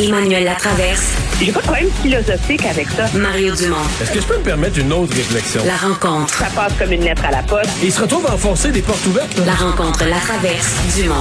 Emmanuel Latraverse. J'ai pas de problème philosophique avec ça. Mario Dumont. Est-ce que je peux me permettre une autre réflexion? La rencontre. Ça passe comme une lettre à la poste. Et il se retrouve à enfoncer des portes ouvertes. Là. La rencontre Latraverse. Dumont.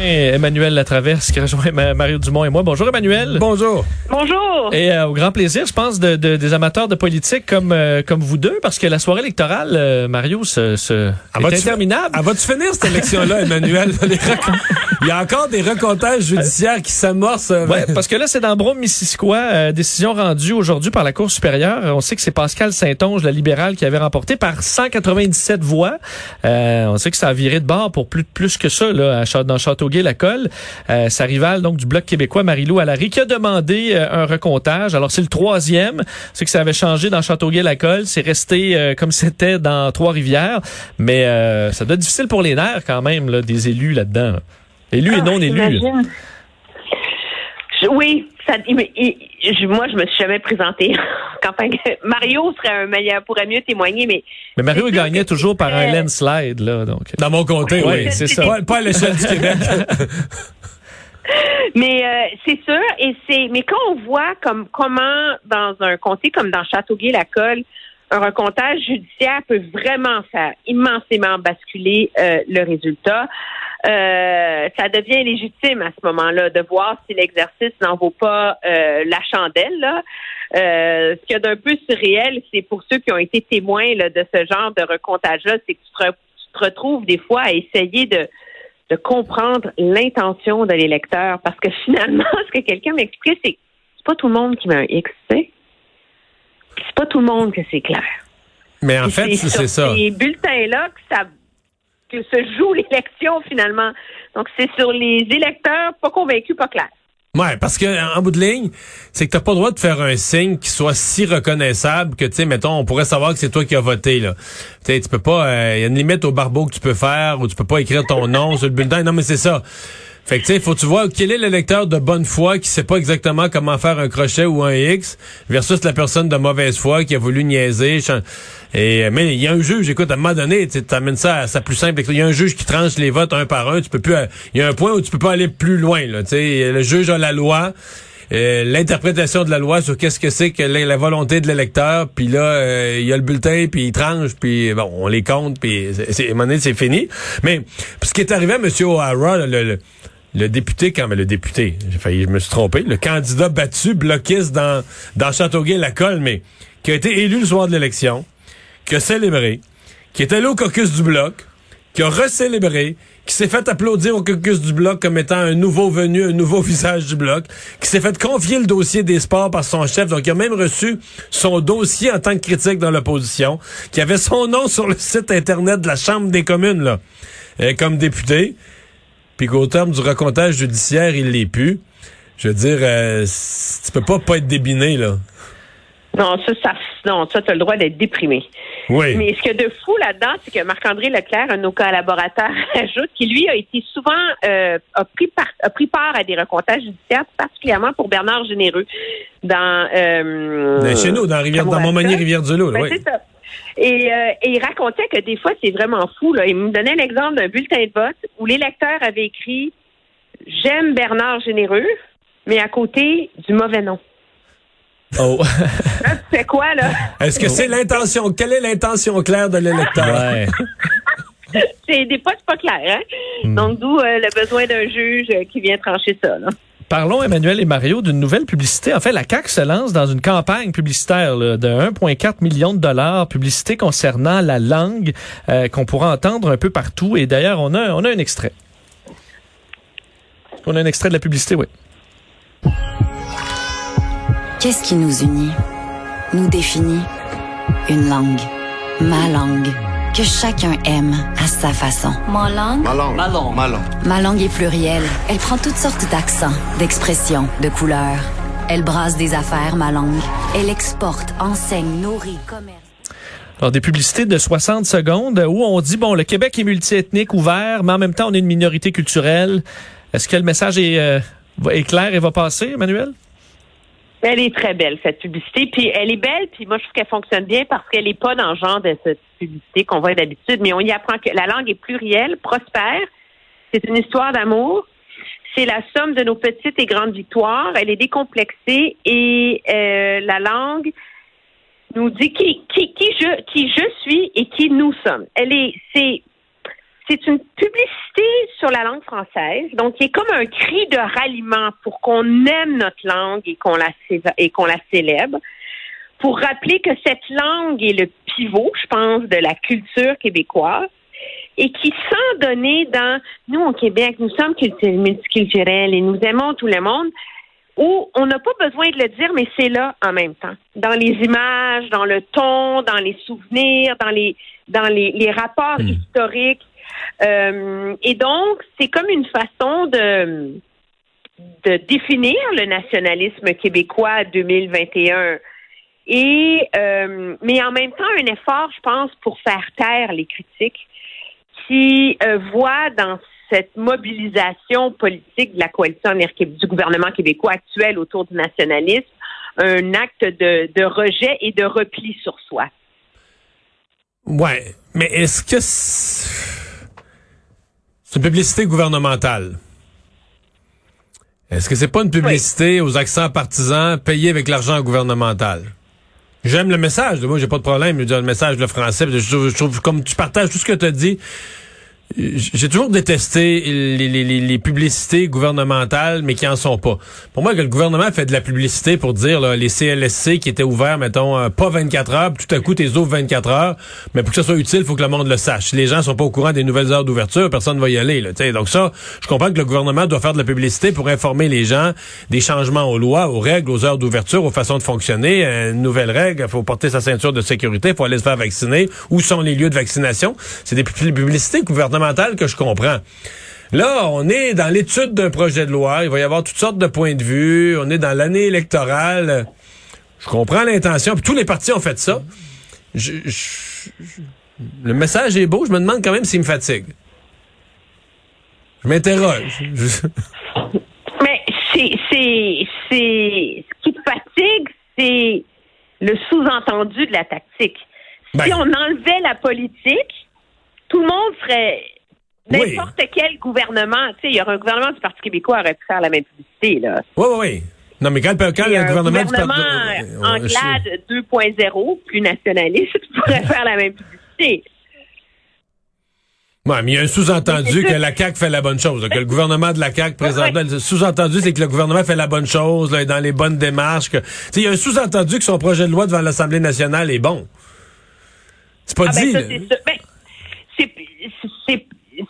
Et Emmanuel Latraverse qui rejoint Ma- Mario Dumont et moi. Bonjour Emmanuel. Bonjour. Bonjour. Et euh, au grand plaisir, je pense, de, de- des amateurs de politique comme euh, comme vous deux, parce que la soirée électorale, euh, Mario, se, se est va-tu- interminable. Elle va-tu finir cette élection-là, Emmanuel? Il y a encore des recomptages judiciaires qui s'amorcent. euh, Ouais, parce que là, c'est dans Brome-Missisquoi, euh, décision rendue aujourd'hui par la Cour supérieure. On sait que c'est Pascal Saint-Onge, la libérale, qui avait remporté par 197 voix. Euh, on sait que ça a viré de bord pour plus, plus que ça là, à dans Châteauguay-Lacolle. Euh, sa rivale donc du Bloc québécois, Marie-Lou Allary, qui a demandé euh, un recomptage. Alors, c'est le troisième. C'est que ça avait changé dans Châteauguay-Lacolle. C'est resté euh, comme c'était dans Trois-Rivières. Mais ça doit être difficile pour les nerfs quand même, là, des élus là-dedans. là. Élus et Ah, non là. j'imagine. Je- oui, ça, il- il- je- moi, je me suis jamais présentée en campagne. Mario serait un meilleur, pourrait mieux témoigner, mais Mais Mario gagnait toujours par un c'est- landslide, là, donc. Dans mon comté, Oui, oui. c'est ça. Pas, pas à l'échelle du Québec. Mais euh, c'est sûr, et c'est mais quand on voit comme comment dans un comté comme dans Châteauguay-Lacolle, un recomptage judiciaire peut vraiment faire immensément basculer euh, le résultat. Euh, ça devient légitime à ce moment-là de voir si l'exercice n'en vaut pas euh, la chandelle. Là. Euh, ce qu'il y a d'un peu surréel, c'est pour ceux qui ont été témoins là, de ce genre de recomptage-là, c'est que tu te, re- tu te retrouves des fois à essayer de de comprendre l'intention de l'électeur. Parce que finalement, ce que quelqu'un m'expliquait, c'est que c'est pas tout le monde qui met un X, tu sais. C'est pas tout le monde que c'est clair. Mais en Et fait, c'est ça. ces bulletins-là que ça que se joue l'élection finalement. Donc c'est sur les électeurs pas convaincus, pas clairs. Ouais, parce que en bout de ligne, c'est que t'as pas le droit de faire un signe qui soit si reconnaissable que tu sais, mettons, on pourrait savoir que c'est toi qui as voté là. Tu tu peux pas, il y a une limite au barbeau que tu peux faire ou tu peux pas écrire ton nom sur le bulletin. Non, mais c'est ça. Fait que tu sais, faut tu vois quel est l'électeur de bonne foi qui sait pas exactement comment faire un crochet ou un X versus la personne de mauvaise foi qui a voulu niaiser. Et mais il y a un juge, écoute, à un moment donné, tu amènes ça à ça plus simple. Il y a un juge qui tranche les votes un par un. Tu peux plus. Il y a un point où tu peux pas aller plus loin. Là, le juge a la loi. euh, l'interprétation de la loi sur qu'est-ce que c'est que la, volonté de l'électeur, puis là, euh, il y a le bulletin, puis il tranche, puis bon, on les compte, puis c'est- un moment donné, c'est fini. Mais ce qui est arrivé à M. O'Hara, le, le, le député, quand mais le député, j'ai failli, je me suis trompé, le candidat battu, bloquiste dans, dans Châteauguay-Lacolle, mais qui a été élu le soir de l'élection, qui a célébré, qui est allé au caucus du Bloc, qui a recélébré, qui s'est fait applaudir au caucus du Bloc comme étant un nouveau venu, un nouveau visage du Bloc, qui s'est fait confier le dossier des sports par son chef, donc il a même reçu son dossier en tant que critique dans l'opposition, qui avait son nom sur le site Internet de la Chambre des communes, là, euh, comme député, puis qu'au terme du recomptage judiciaire, il l'est plus. Je veux dire, euh, tu peux pas pas être débiné, là. Non, ça, ça non, ça, tu as le droit d'être déprimé. Oui. Mais ce qu'il y a de fou là-dedans, c'est que Marc-André Leclerc, un de nos collaborateurs, ajoute qu'il lui a été souvent euh, a pris part a pris part à des recomptages judiciaires, particulièrement pour Bernard Généreux dans euh, chez nous, dans, Rivière, dans. Montmagny, Rivière-du-Loup, là, Ben, oui. c'est ça. Et, euh, et il racontait que des fois, c'est vraiment fou. Là. Il me donnait l'exemple d'un bulletin de vote où l'électeur avait écrit J'aime Bernard Généreux, mais à côté du mauvais nom. Oh. Là, tu fais quoi, là? Est-ce que c'est l'intention? Quelle est l'intention claire de l'électeur? ouais. C'est, des fois, c'est pas clair. Hein? Hmm. Donc, d'où euh, le besoin d'un juge qui vient trancher ça. Là. Parlons, Emmanuel et Mario, d'une nouvelle publicité. En fait, la CAQ se lance dans une campagne publicitaire de 1,4 million de dollars, publicité concernant la langue euh, qu'on pourra entendre un peu partout. Et d'ailleurs, on a, on a un extrait. On a un extrait de la publicité, oui. Qu'est-ce qui nous unit, nous définit? Une langue. Ma langue. Que chacun aime à sa façon. Ma langue. Ma langue. Ma langue. Ma langue. Ma langue est plurielle. Elle prend toutes sortes d'accents, d'expressions, de couleurs. Elle brasse des affaires, ma langue. Elle exporte, enseigne, nourrit, commerce. Alors, des publicités de 60 secondes où on dit, bon, le Québec est multiethnique, ouvert, mais en même temps, on est une minorité culturelle. Est-ce que le message est, euh, est clair et va passer, Emmanuel? Elle est très belle, cette publicité. Puis elle est belle, puis moi, je trouve qu'elle fonctionne bien parce qu'elle n'est pas dans le genre de cette publicité qu'on voit d'habitude, mais on y apprend que la langue est plurielle, prospère. C'est une histoire d'amour. c'est la somme de nos petites et grandes victoires. Elle est décomplexée et euh, la langue nous dit qui, qui, qui, je, qui je suis et qui nous sommes. Elle est, c'est, c'est une publicité sur la langue française, donc qui est comme un cri de ralliement pour qu'on aime notre langue et qu'on la, et qu'on la célèbre, pour rappeler que cette langue est le pivot, je pense, de la culture québécoise et qui, sans donner dans, nous au Québec, nous sommes multiculturels et nous aimons tout le monde, où on n'a pas besoin de le dire, mais c'est là en même temps. Dans les images, dans le ton, dans les souvenirs, dans les, dans les, les rapports hmm. historiques. Euh, et donc, c'est comme une façon de, définir le nationalisme québécois 2021. Et euh, mais en même temps un effort, je pense, pour faire taire les critiques qui euh, voit dans cette mobilisation politique de la coalition du gouvernement québécois actuel autour du nationalisme un acte de, de rejet et de repli sur soi. Ouais, mais est-ce que c'est une publicité gouvernementale? Est-ce que c'est pas une publicité aux accents partisans payée avec l'argent gouvernemental? J'aime le message. Moi, j'ai pas de problème. Je dis le message, le français. Je trouve, comme tu partages tout ce que tu as dit, j'ai toujours détesté les, les, les, publicités gouvernementales, mais qui en sont pas. Pour moi, que le gouvernement fait de la publicité pour dire là, les CLSC qui étaient ouverts, mettons, euh, pas 24 heures, tout à coup, t'es ouvres 24 heures, mais pour que ça soit utile, il faut que le monde le sache. Si les gens sont pas au courant des nouvelles heures d'ouverture, personne ne va y aller. Là, donc ça, je comprends que le gouvernement doit faire de la publicité pour informer les gens des changements aux lois, aux règles, aux heures d'ouverture, aux façons de fonctionner. Une nouvelle règle, faut porter sa ceinture de sécurité, faut aller se faire vacciner. Où sont les lieux de vaccination? C'est des publicités gouvernementales que je comprends. Là, on est dans l'étude d'un projet de loi. Il va y avoir toutes sortes de points de vue. On est dans l'année électorale. Je comprends l'intention. tous les partis ont fait ça. le message est beau. Je me demande quand même s'il me fatigue. Je m'interroge. Mais c'est, c'est, c'est, ce qui te fatigue, c'est le sous-entendu de la tactique. Si ben. on enlevait la politique, tout le monde ferait n'importe quel gouvernement. Tu sais, il y aurait un gouvernement du Parti québécois aurait pu faire la même publicité, là. Oui, oui, oui. Non, mais quand, quand le gouvernement, du Parti... en clade 2.0, plus nationaliste, pourrait faire la même publicité. Oui, mais il y a un sous-entendu que la CAQ fait la bonne chose, que le gouvernement de la CAQ présentement, le sous-entendu c'est que le gouvernement fait la bonne chose, là, dans les bonnes démarches. Que, il y a un sous-entendu que son projet de loi devant l'Assemblée nationale est bon. C'est pas ah, ben, dit. Ben, c'est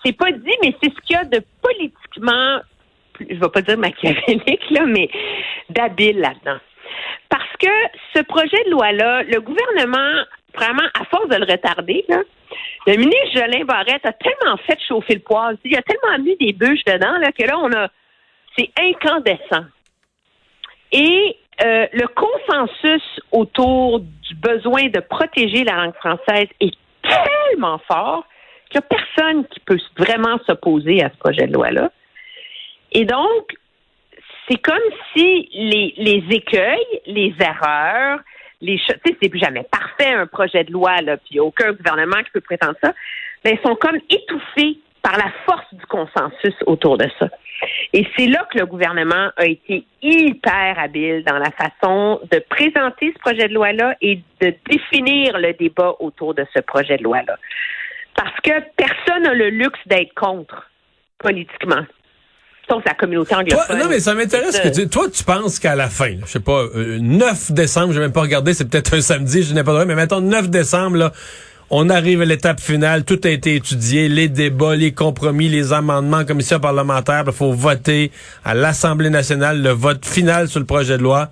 c'est pas dit, mais c'est ce qu'il y a de politiquement, je vais pas dire machiavélique, là, mais d'habile là-dedans. Parce que ce projet de loi-là, le gouvernement, vraiment, à force de le retarder, le ministre Jolin Barrette a tellement fait chauffer le poil, il a tellement mis des bûches dedans là, que là, on a. C'est incandescent. Et euh, le consensus autour du besoin de protéger la langue française est tellement fort il n'y a personne qui peut vraiment s'opposer à ce projet de loi-là. Et donc, c'est comme si les, écueils, les erreurs, les choses, tu sais, c'est plus jamais parfait un projet de loi, là, puis aucun gouvernement qui peut prétendre ça, mais ils sont comme étouffés par la force du consensus autour de ça. Et c'est là que le gouvernement a été hyper habile dans la façon de présenter ce projet de loi-là et de définir le débat autour de ce projet de loi-là. Parce que personne n'a le luxe d'être contre politiquement. Sauf la communauté anglophone. non, mais ça m'intéresse que tu, toi, tu penses qu'à la fin, je sais pas, 9 euh, décembre, je n'ai même pas regardé, c'est peut-être un samedi, je n'ai pas de mais mettons 9 décembre, là, on arrive à l'étape finale, tout a été étudié, les débats, les compromis, les amendements, commission parlementaire, il faut voter à l'Assemblée nationale le vote final sur le projet de loi.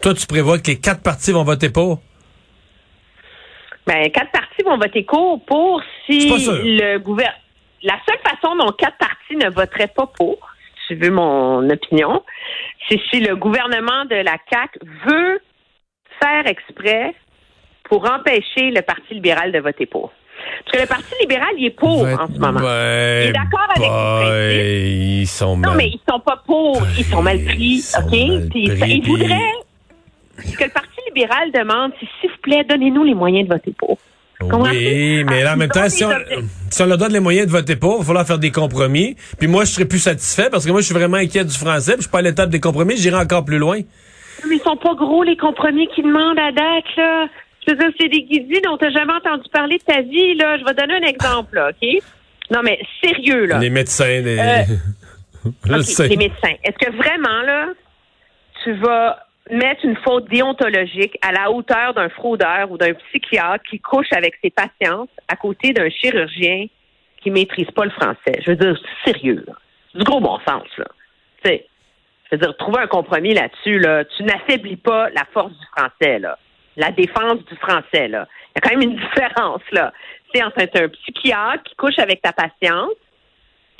Toi, tu prévois que les quatre partis vont voter pour? Ben, quatre partis vont voter court pour si le gouvernement. La seule façon dont quatre partis ne voteraient pas pour, si tu veux mon opinion, c'est si le gouvernement de la CAC veut faire exprès pour empêcher le Parti libéral de voter pour. Parce que le Parti libéral, il est pour en ce moment. il est d'accord avec les Ils sont Non, mais ils sont pas pour. Ils sont mal pris. OK? ils voudraient que le Parti libéral demande, s'il vous plaît, donnez-nous les moyens de voter pour. Oui, mais là, en même temps, si on, si on leur donne les moyens de voter pour, il va falloir faire des compromis. Puis moi, je serais plus satisfait parce que moi, je suis vraiment inquiet du français. Puis je suis pas à l'étape des compromis, j'irai encore plus loin. Mais ils sont pas gros, les compromis qu'ils demandent à date, là. Je veux dire, c'est des guisis dont tu jamais entendu parler de ta vie, là. Je vais donner un exemple, là, OK? Non, mais sérieux, là. Les médecins, les... Euh, les médecins. Est-ce que vraiment, là, tu vas mettre une faute déontologique à la hauteur d'un fraudeur ou d'un psychiatre qui couche avec ses patientes à côté d'un chirurgien qui maîtrise pas le français? Je veux dire, sérieux, là. Du gros bon sens, là. Tu sais, je veux dire, trouver un compromis là-dessus, là, tu n'affaiblis pas la force du français, là. La défense du français, là. Il y a quand même une différence, là. C'est entre un psychiatre qui couche avec ta patiente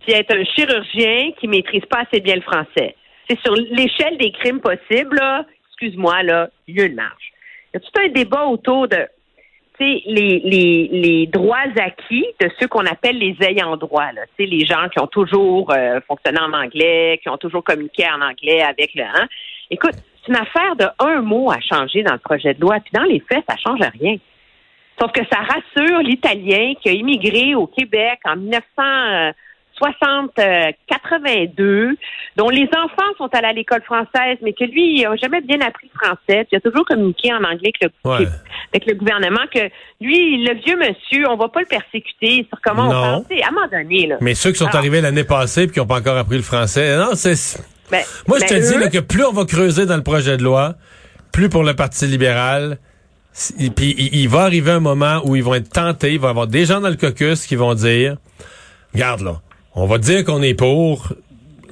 puis être un chirurgien qui maîtrise pas assez bien le français. C'est sur l'échelle des crimes possibles, excuse-moi, là, il y a une marge. Il y a tout un débat autour de les, les, droits acquis de ceux qu'on appelle les ayants droit, là. Les gens qui ont toujours euh, fonctionné en anglais, qui ont toujours communiqué en anglais avec le hein. Écoute, c'est une affaire de un mot à changer dans le projet de loi, puis dans les faits, ça change rien. Sauf que ça rassure l'Italien qui a immigré au Québec en 1960, euh, 82, dont les enfants sont allés à l'école française, mais que lui, il n'a jamais bien appris le français, puis il a toujours communiqué en anglais avec le, Ouais. avec le gouvernement, que lui, le vieux monsieur, on va pas le persécuter sur comment Non. on sais, À un moment donné, là. Mais ceux qui sont Alors- arrivés l'année passée et qui n'ont pas encore appris le français, non, c'est... Ben, Moi, je ben, te dis eux- là, que plus on va creuser dans le projet de loi, plus pour le Parti libéral, puis il, il va arriver un moment où ils vont être tentés, il va y avoir des gens dans le caucus qui vont dire, regarde là, on va dire qu'on est pour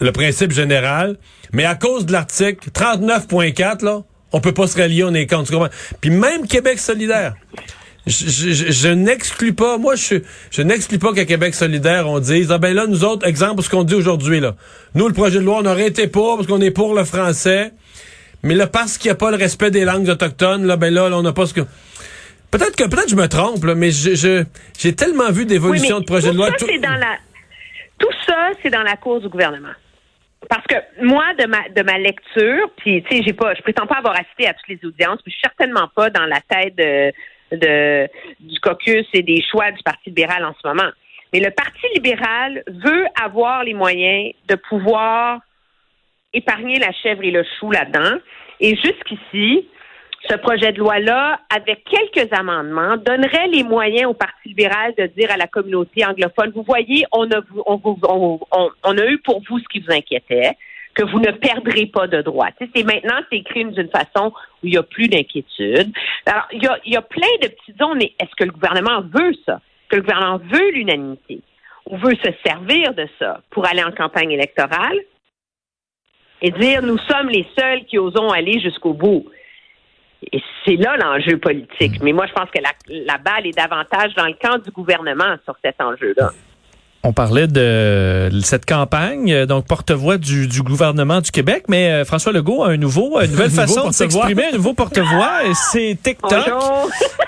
le principe général, mais à cause de l'article 39.4, là, on peut pas se rallier, on est contre. tu comprends? Puis même Québec solidaire. Je, je- n'exclus pas, moi, je, je n'exclus pas qu'à Québec solidaire, on dise, ah ben là, nous autres, exemple, ce qu'on dit aujourd'hui, là. Nous, le projet de loi, on aurait été pour, parce qu'on est pour le français. Mais là, parce qu'il n'y a pas le respect des langues autochtones, là, ben là, là, on n'a pas ce que... Peut-être que, peut-être que je me trompe, là, mais je, je- j'ai tellement vu d'évolution de projet de loi. ça, tout- c'est dans la... Tout ça, c'est dans la cour du gouvernement. Parce que moi, de ma de ma lecture, puis tu sais, j'ai pas, je prétends pas avoir assisté à toutes les audiences, puis je suis certainement pas dans la tête de du caucus et des choix du Parti libéral en ce moment. Mais le Parti libéral veut avoir les moyens de pouvoir épargner la chèvre et le chou là-dedans. Et jusqu'ici, ce projet de loi-là, avec quelques amendements, donnerait les moyens au Parti libéral de dire à la communauté anglophone, vous voyez, on a, on, on- on- on eu pour vous ce qui vous inquiétait, que vous ne perdrez pas de droits. C'est maintenant, c'est écrit d'une façon où il n'y a plus d'inquiétude. Alors, il y a, plein de petites zones, mais est-ce que le gouvernement veut ça? Que le gouvernement veut l'unanimité? Ou veut se servir de ça pour aller en campagne électorale? et dire nous sommes les seuls qui osons aller jusqu'au bout? Et c'est là l'enjeu politique. Mais moi, je pense que la, la balle est davantage dans le camp du gouvernement sur cet enjeu-là. On parlait de cette campagne, euh, donc porte-voix du, du gouvernement du Québec, mais euh, François Legault a un nouveau, une nouvelle façon de s'exprimer, un nouveau porte-voix, et c'est TikTok.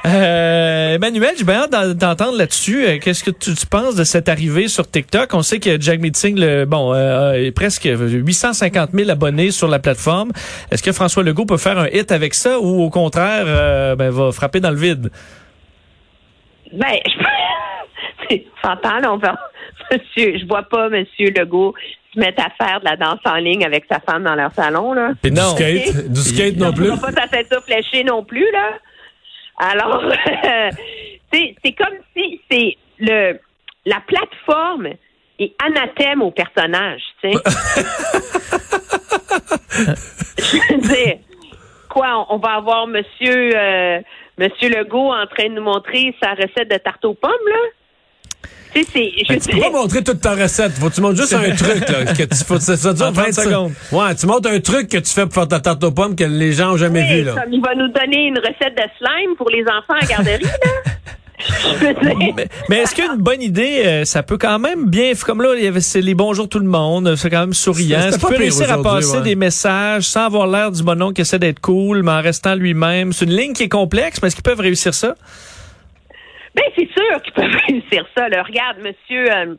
Euh, Emmanuel, j'ai bien hâte d'en- d'entendre là-dessus. Euh, Qu'est-ce que tu, tu penses de cette arrivée sur TikTok? On sait que Jack Meeting, le, bon, euh, est presque 850 000 abonnés sur la plateforme. Est-ce que François Legault peut faire un hit avec ça ou au contraire, euh, ben, va frapper dans le vide? Ben, je s'entend, là, on va, monsieur, je vois pas monsieur Legault se mettre à faire de la danse en ligne avec sa femme dans leur salon, là. Du Non. skate, du skate non On plus. va pas sa tête fléchée non plus, là. Alors, c'est c'est comme si c'est le la plateforme est anathème au personnage, tu sais. Je veux dire, quoi, on, on va avoir monsieur euh, monsieur Legault en train de nous montrer sa recette de tarte aux pommes, là? Tu sais, c'est... tu peux pas montrer toute ta recette. Faut que tu montres juste un truc, là. Que tu, faut, ça, ça dure En 30 20 secondes. Ouais, tu montres un truc que tu fais pour faire ta tarte aux pommes que les gens ont jamais Oui, vu, là. comme il va nous donner une recette de slime pour les enfants à garderie, là. Mais, mais est-ce qu'une bonne idée, euh, ça peut quand même bien, comme là, il y avait c'est les bonjours tout le monde, c'est quand même souriant. Pas peut réussir à passer ouais. des messages sans avoir l'air du bonhomme qui essaie d'être cool, mais en restant lui-même? C'est une ligne qui est complexe, mais est-ce qu'ils peuvent réussir ça? Ben, c'est sûr qu'ils peuvent réussir ça. Là. Regarde, monsieur, euh,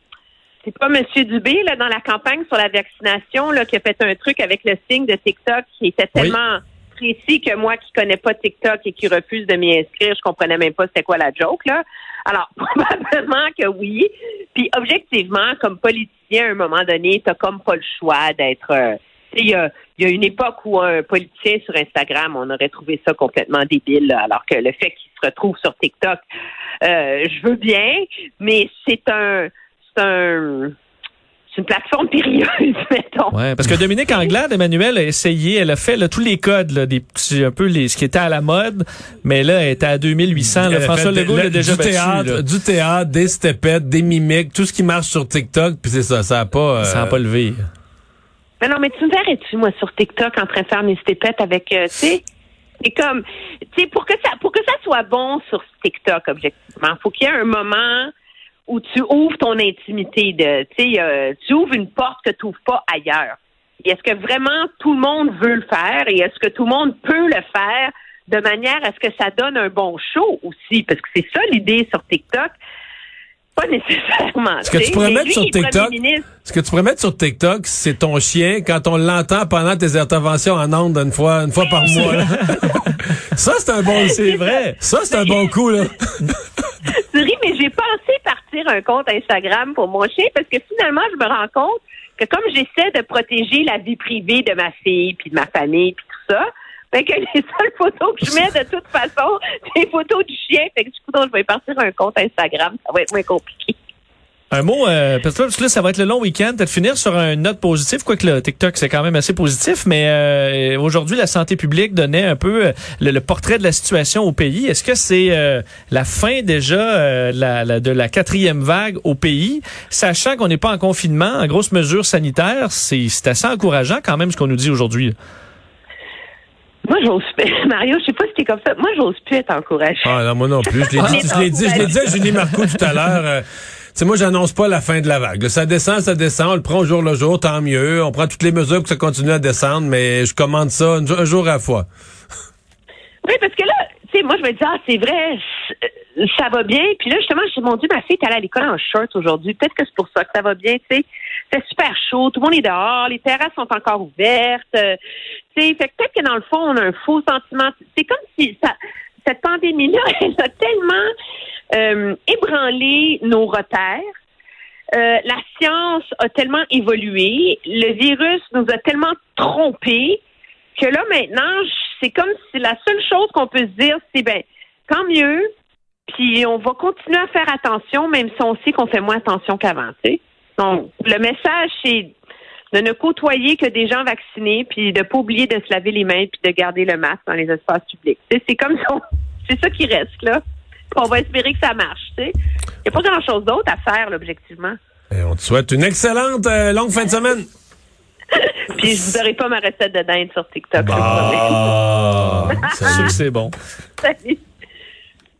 c'est pas monsieur Dubé, là, dans la campagne sur la vaccination, là, qui a fait un truc avec le signe de TikTok qui était Oui. tellement précis que moi qui connais pas TikTok et qui refuse de m'y inscrire, je comprenais même pas c'était quoi la joke là. Alors probablement que oui. Puis objectivement, comme politicien, à un moment donné, t'as comme pas le choix d'être. Euh, il y a, y a une époque où un politicien sur Instagram, on aurait trouvé ça complètement débile, là, alors que le fait qu'il se retrouve sur TikTok, euh, je veux bien, mais c'est un, c'est un c'est une plateforme périlleuse, mettons. Ouais, parce que Dominique Anglade, Emmanuel, a essayé, elle a fait là, tous les codes, là, des petits, un peu les, ce qui était à la mode, mais là, elle était à 2800. Là, Elle a François fait Legault l'a déjà du battu. théâtre, du théâtre, des stepettes, des mimiques, tout ce qui marche sur TikTok, puis c'est ça, ça a pas. euh, Ça n'a pas levé. Mais non, mais tu me verrais-tu, moi, sur TikTok, en train de faire mes stépettes avec, euh, tu sais, c'est comme, tu sais, pour que ça, pour que ça soit bon sur TikTok, objectivement, faut qu'il y ait un moment où tu ouvres ton intimité de, tu sais, euh, tu ouvres une porte que tu ouvres pas ailleurs. Est-ce que vraiment tout le monde veut le faire et est-ce que tout le monde peut le faire de manière à ce que ça donne un bon show aussi? Parce que c'est ça l'idée sur TikTok. Pas nécessairement. Ce que tu pourrais mettre lui, sur TikTok, ce que tu pourrais mettre sur TikTok, c'est ton chien quand on l'entend pendant tes interventions en ondes une fois, une fois par mois. là. ça, c'est un bon, C'est vrai. Ça, c'est un bon coup, là. Tu ris, mais j'ai pensé partir un compte Instagram pour mon chien parce que finalement, je me rends compte que comme j'essaie de protéger la vie privée de ma fille, puis de ma famille, puis tout ça, fait que les seules photos que je mets de toute façon, c'est les photos du chien. Fait que du coup, donc, je vais partir un compte Instagram. Ça va être moins compliqué. Un mot, euh, parce que là, ça va être le long week-end, peut-être finir sur une note positive, quoique le TikTok, c'est quand même assez positif, mais euh, aujourd'hui, la santé publique donnait un peu euh, le, portrait de la situation au pays. Est-ce que c'est euh, la fin déjà euh, la- de la quatrième vague au pays, sachant qu'on n'est pas en confinement, en grosse mesure sanitaire, c'est assez encourageant quand même ce qu'on nous dit aujourd'hui. Moi, j'ose Mario, je sais pas si t'es comme ça. Moi, j'ose plus être encouragée. Ah non, moi non plus. Je l'ai dit, je l'ai dit, je l'ai dit à Julie Marcoux tout à l'heure. euh, tu sais, moi, j'annonce pas la fin de la vague. Ça descend, ça descend. On le prend au jour le jour, tant mieux. On prend toutes les mesures pour que ça continue à descendre, mais je commande ça un jour- à la fois. Oui, parce que là, moi, je me dis, ah, c'est vrai, ça va bien. Puis là, justement, je me mon Dieu, ma fille est allée à l'école en short aujourd'hui. Peut-être que c'est pour ça que ça va bien, tu sais. C'est super chaud, tout le monde est dehors, les terrasses sont encore ouvertes. euh, tu sais, fait peut-être que dans le fond, on a un faux sentiment. C'est comme si cette pandémie-là, elle a tellement euh, ébranlé nos repères. Euh, la science a tellement évolué, le virus nous a tellement trompés que là maintenant, c'est comme si la seule chose qu'on peut se dire, c'est ben tant mieux, puis on va continuer à faire attention, même si on sait qu'on fait moins attention qu'avant. Donc, le message, c'est de ne côtoyer que des gens vaccinés, puis de pas oublier de se laver les mains, puis de garder le masque dans les espaces publics. C'est comme ça, c'est ça qui reste là. On va espérer que ça marche. tu sais. Il n'y a pas grand-chose d'autre à faire, là, objectivement. Et on te souhaite une excellente euh, longue fin de semaine. Puis je vous donnerai pas ma recette de dinde sur TikTok. je vous Bah, C'est sûr que c'est bon. Salut.